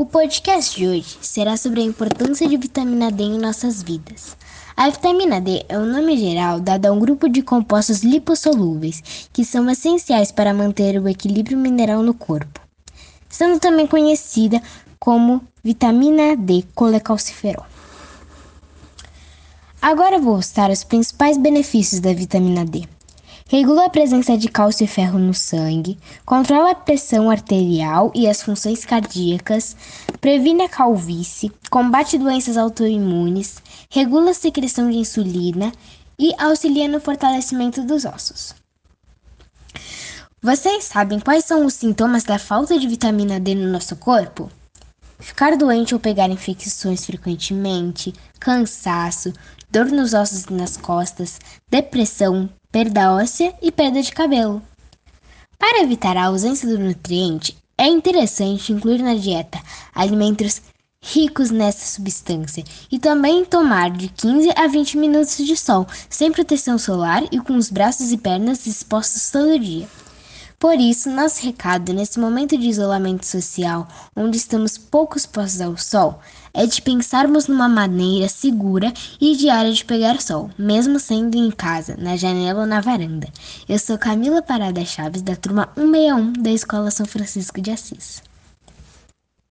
O podcast de hoje será sobre a importância de vitamina D em nossas vidas. A vitamina D é o nome geral dado a um grupo de compostos lipossolúveis que são essenciais para manter o equilíbrio mineral no corpo, sendo também conhecida como vitamina D colecalciferol. Agora vou listar os principais benefícios da vitamina D. Regula a presença de cálcio e ferro no sangue, controla a pressão arterial e as funções cardíacas, previne a calvície, combate doenças autoimunes, regula a secreção de insulina e auxilia no fortalecimento dos ossos. Vocês sabem quais são os sintomas da falta de vitamina D no nosso corpo? Ficar doente ou pegar infecções frequentemente, cansaço, dor nos ossos e nas costas, depressão, perda óssea e perda de cabelo. Para evitar a ausência do nutriente, é interessante incluir na dieta alimentos ricos nessa substância e também tomar de 15 a 20 minutos de sol, sem proteção solar e com os braços e pernas expostos todo dia. Por isso, nosso recado nesse momento de isolamento social, onde estamos pouco expostos ao sol, é de pensarmos numa maneira segura e diária de pegar sol, mesmo sendo em casa, na janela ou na varanda. Eu sou Camila Parada Chaves, da turma 161 da Escola São Francisco de Assis.